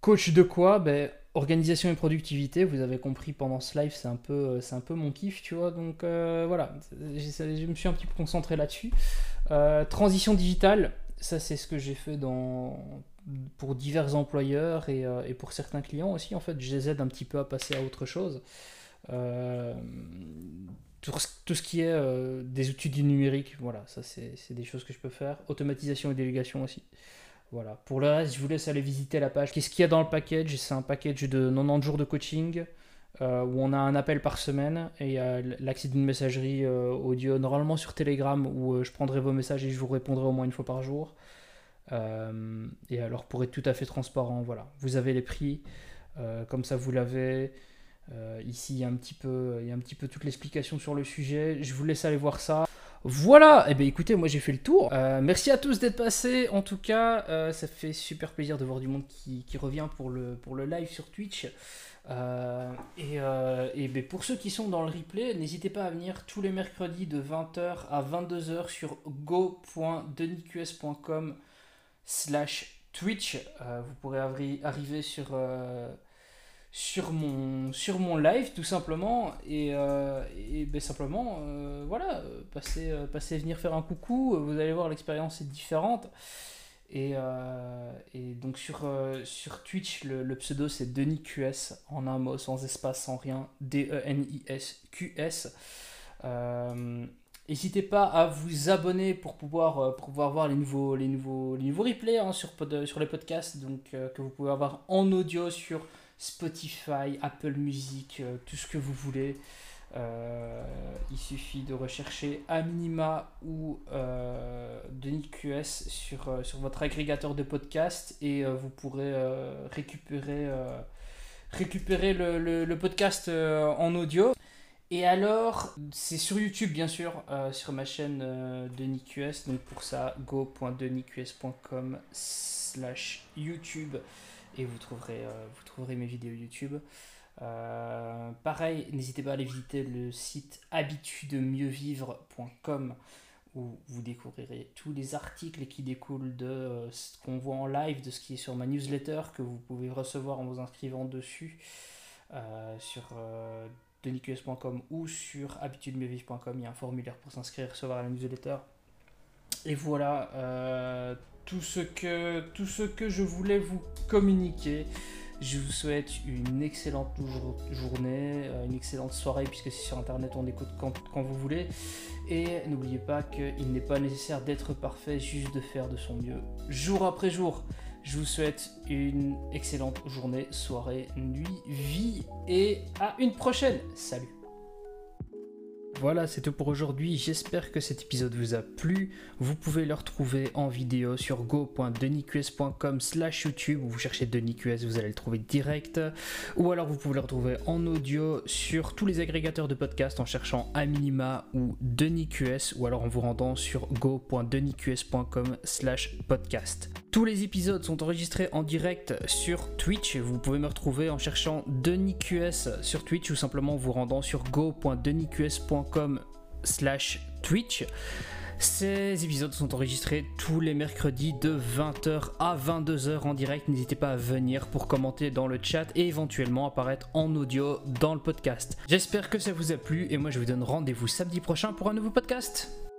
coach de quoi? Ben, Organisation et productivité, vous avez compris pendant ce live, c'est un, peu, c'est un peu mon kiff, tu vois. Donc voilà, je me suis un petit peu concentré là-dessus. transition digitale, ça c'est ce que j'ai fait dans pour divers employeurs euh, et, pour certains clients aussi, en fait, je les aide un petit peu à passer à autre chose. Euh, tout, ce qui est euh, des outils du numérique, voilà, ça c'est des choses que je peux faire. Automatisation et délégation aussi. Voilà. Pour le reste, je vous laisse aller visiter la page. Qu'est-ce qu'il y a dans le package? C'est un package de 90 jours de coaching où on a un appel par semaine et l'accès d'une messagerie audio, normalement sur Telegram, où je prendrai vos messages et je vous répondrai au moins une fois par jour. Euh, et alors, pour être tout à fait transparent, voilà, vous avez les prix, euh, comme ça vous l'avez. Euh, ici, il y, a un petit peu, il y a un petit peu toute l'explication sur le sujet. Je vous laisse aller voir ça. Voilà, et eh bien écoutez, moi j'ai fait le tour. merci à tous d'être passés. En tout cas, ça fait super plaisir de voir du monde qui, revient pour le, pour le live sur Twitch. et, et ben, pour ceux qui sont dans le replay, n'hésitez pas à venir tous les mercredis de 20h à 22h sur go.denisqs.com slash Twitch. Euh, vous pourrez arriver sur, euh, sur, mon, sur mon live tout simplement. Et, euh, et ben, simplement, voilà, passez, passez venir faire un coucou. Vous allez voir, l'expérience est différente. Et, et, donc sur, sur Twitch, le, pseudo c'est DenisQS en un mot, sans espace, sans rien. D-E-N-I-S-Q-S. N'hésitez pas à vous abonner pour pouvoir, euh, pour pouvoir voir les nouveaux, les nouveaux, les nouveaux replays hein, sur, sur les podcasts donc, euh, que vous pouvez avoir en audio sur Spotify, Apple Music, euh, tout ce que vous voulez. il suffit de rechercher Anima ou Denis QS sur, sur votre agrégateur de podcast et vous pourrez récupérer, récupérer le, le podcast en audio. Et alors, c'est sur YouTube bien sûr, euh, sur ma chaîne euh, Denis QS. Donc pour ça, go.denisqs.com slash YouTube et vous trouverez, euh, vous trouverez mes vidéos YouTube. pareil, n'hésitez pas à aller visiter le site habitudemieuxvivre.com où vous découvrirez tous les articles qui découlent de ce qu'on voit en live, de ce qui est sur ma newsletter que vous pouvez recevoir en vous inscrivant dessus denisqs.com ou sur habitudemieuxvivre.com. Il y a un formulaire pour s'inscrire recevoir la newsletter. Et voilà euh, tout, ce que, je voulais vous communiquer. Je vous souhaite une excellente journée, euh, une excellente soirée, puisque c'est sur Internet, on écoute quand vous voulez. Et n'oubliez pas qu'il n'est pas nécessaire d'être parfait, juste de faire de son mieux, jour après jour. Je vous souhaite une excellente journée, soirée, nuit, vie et à une prochaine. Salut voilà, c'est tout pour aujourd'hui. J'espère que cet épisode vous a plu. Vous pouvez le retrouver en vidéo sur go.denisqs.com slash YouTube. Vous cherchez DenisQS, vous allez le trouver direct. Ou alors vous pouvez le retrouver en audio sur tous les agrégateurs de podcasts en cherchant Aminima ou DenisQS ou alors en vous rendant sur go.denisqs.com slash podcast. Tous les épisodes sont enregistrés en direct sur Twitch. Vous pouvez me retrouver en cherchant DenisQS sur Twitch ou simplement vous rendant sur go.denisqs.com slash Twitch. Ces épisodes sont enregistrés tous les mercredis de 20h à 22h en direct. N'hésitez pas à venir pour commenter dans le chat et éventuellement apparaître en audio dans le podcast. J'espère que ça vous a plu et moi je vous donne rendez-vous samedi prochain pour un nouveau podcast.